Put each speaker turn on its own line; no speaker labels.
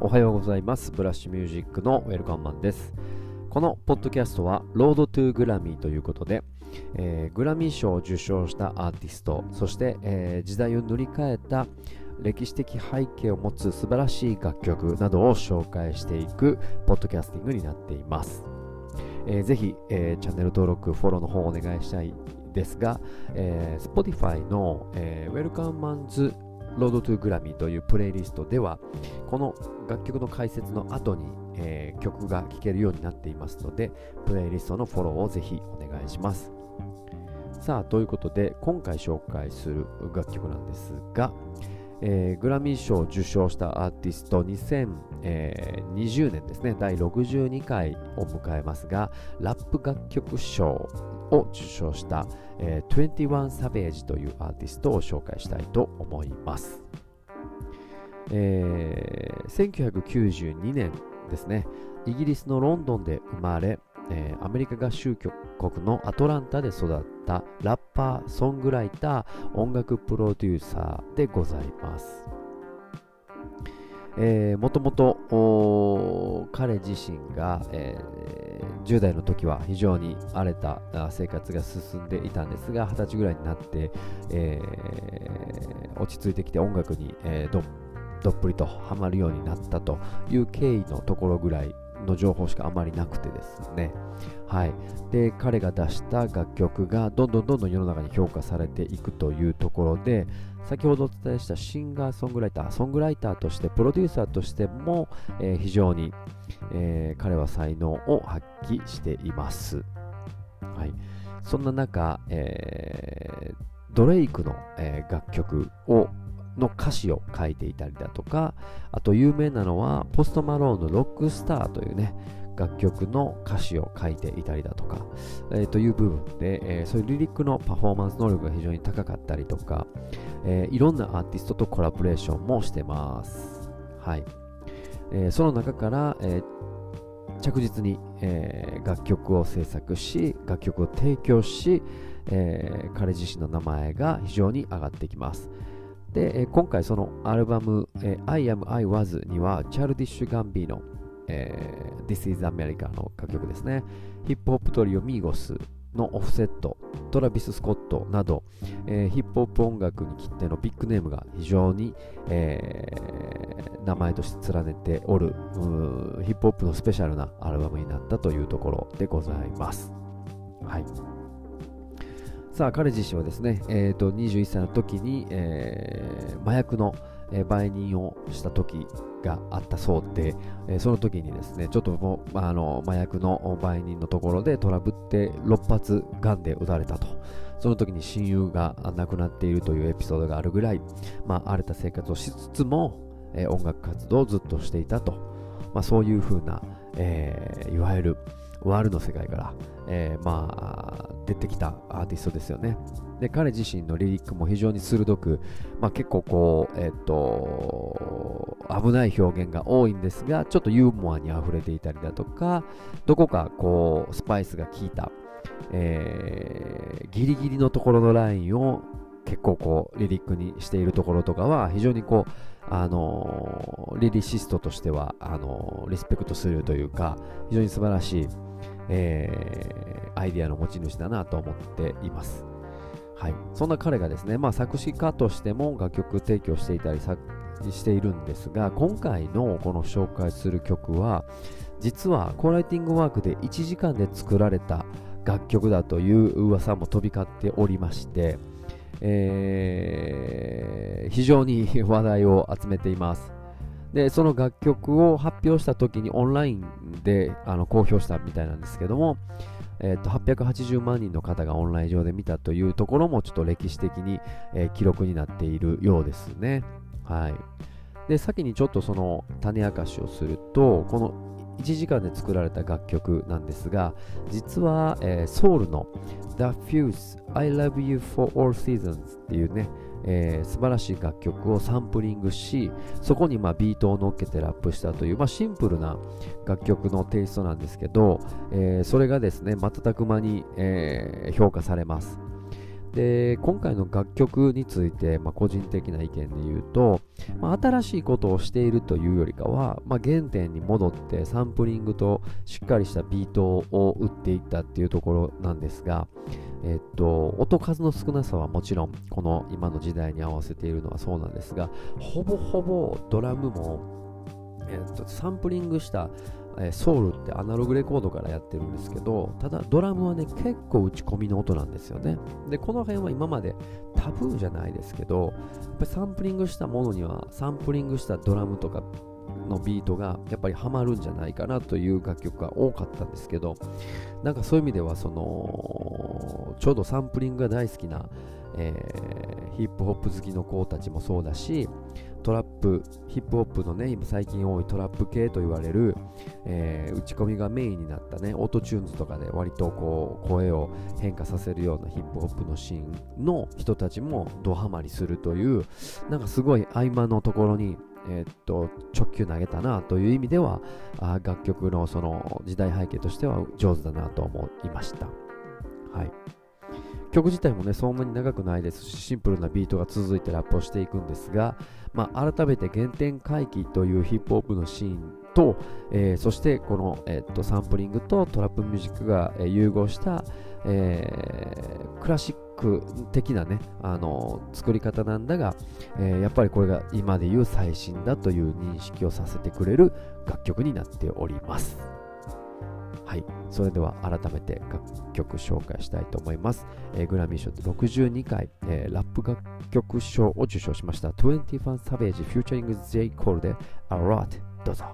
おはようございます。ブラッシュミュージックのウェルカンマンです。このポッドキャストはロードトゥグラミーということで、えー、グラミー賞を受賞したアーティストそして、えー、時代を塗り替えた歴史的背景を持つ素晴らしい楽曲などを紹介していくポッドキャスティングになっています、えー、ぜひ、えー、チャンネル登録フォローの方お願いしたいですが、えー、Spotify の、えー、Welcome Man's ロードトゥグラミーというプレイリストではこの楽曲の解説の後に、えー、曲が聴けるようになっていますのでプレイリストのフォローをぜひお願いします。さあということで今回紹介する楽曲なんですが、えー、グラミー賞を受賞したアーティスト2020年ですね。第62回を迎えますがラップ楽曲賞を受賞した、えー、21 Savage というアーティストを紹介したいと思います、えー、1992年ですね。イギリスのロンドンで生まれ、えー、アメリカ合衆国のアトランタで育ったラッパー、ソングライター、音楽プロデューサーでございます。えー、もともと彼自身が、えー、10代の時は非常に荒れた生活が進んでいたんですが20歳ぐらいになって、えー、落ち着いてきて音楽に、えー、どどっぷりとハマるようになったという経緯のところぐらいの情報しかあまりなくてですね、はい、で彼が出した楽曲がどんどんどんどん世の中に評価されていくというところで先ほどお伝えしたシンガーソングライターソングライターとしてプロデューサーとしても、えー、非常に、えー、彼は才能を発揮しています、はい、そんな中、えー、ドレイクの、え楽曲をの歌詞を書いていたりだとか、あと有名なのは、ポストマローンのロックスターというね、楽曲の歌詞を書いていたりだとか、えー、という部分で、えー、そういうリリックのパフォーマンス能力が非常に高かったりとか、えー、いろんなアーティストとコラボレーションもしてます。はい。えーその中から、え着実に、え楽曲を制作し、楽曲を提供し、え彼自身の名前が非常に上がってきます。で、え今回そのアルバム、え I Am I Was にはチャルディッシュ・ガンビーノ、えー、This is America の楽曲ですね。ヒップホップトリオミーゴスのオフセット、トラビス・スコットなど、えー、ヒップホップ音楽に切ってのビッグネームが非常に、えー、名前として連ねておるヒップホップのスペシャルなアルバムになったというところでございます。はいさあ彼自身はですね、えーと、21歳の時に、えー、麻薬の、売人をした時があったそうで、え、その時にですねちょっともう、あ、の麻薬の売人のところでトラブって6発ガンで撃たれたと。その時に親友が亡くなっているというエピソードがあるぐらい、まあ、荒れた生活をしつつも、え、音楽活動をずっとしていたと、まあ、そういうふうな、えー、いわゆるワールの世界から、えー、まあ、出てきたアーティストですよね。で、彼自身のリリックも非常に鋭く、まあ、結構こう、えっ、ー、と、危ない表現が多いんですが、ちょっとユーモアに溢れていたりだとか、どこかこう、スパイスが効いた、えー、ギリギリのところのラインを結構こう、リリックにしているところとかは、非常にこう、あのリリシストとしてはあのリスペクトするというか非常に素晴らしい、えー、アイディアの持ち主だなと思っています。はい、そんな彼がですね、まあ、作詞家としても楽曲提供していたりしているんですが今回のこの紹介する曲は実はコーライティングワークで1時間で作られた楽曲だという噂も飛び交っておりまして、えー、非常に話題を集めています。でその楽曲を発表した時にオンラインであの公表したみたいなんですけども、えー、と880万人の方がオンライン上で見たというところもちょっと歴史的に、えー、記録になっているようですね。はい、で先にちょっとその種明かしをするとこの1時間で作られた楽曲なんですが実は、えー、ソウルの The Fuse I Love You for All Seasons っていうねえー、素晴らしい楽曲をサンプリングしそこにまビートを乗っけてラップしたという、まあ、シンプルな楽曲のテイストなんですけど、えー、それがですね瞬く間に、えー、評価されます。で今回の楽曲について、まあ、個人的な意見で言うと、まあ、新しいことをしているというよりかは、まあ、原点に戻ってサンプリングとしっかりしたビートを打っていったっていうところなんですが、えっと、音数の少なさはもちろんこの今の時代に合わせているのはそうなんですがほぼほぼドラムも、えっと、サンプリングしたえソウルってアナログレコードからやってるんですけどただドラムはね結構打ち込みの音なんですよね。でこの辺は今までタブーじゃないですけどやっぱりサンプリングしたものにはサンプリングしたドラムとかのビートがやっぱりハマるんじゃないかなという楽曲が多かったんですけどなんかそういう意味ではそのちょうどサンプリングが大好きな、えー、ヒップホップ好きの子たちもそうだしトラップ、ヒップホップのね、今最近多いトラップ系と言われる、えー、打ち込みがメインになったね、オートチューンズとかで割とこう声を変化させるようなヒップホップのシーンの人たちもドハマりするという、なんかすごい合間のところに、えー、っと直球投げたなという意味ではあ楽曲のその時代背景としては上手だなと思いました。はい曲自体もねそんなに長くないですしシンプルなビートが続いてラップをしていくんですが、まあ、改めて原点回帰というヒップホップのシーンと、えー、そしてこの、えー、っとサンプリングとトラップミュージックが、えー、融合した、えー、クラシック的なね、あの作り方なんだが、えやっぱりこれが今でいう最新だという認識をさせてくれる楽曲になっております。はい、それでは改めて楽曲紹介したいと思います。えー、グラミー賞で62回、えー、ラップ楽曲賞を受賞しました21 Savage Futuring J. Cole で A Lot どうぞ。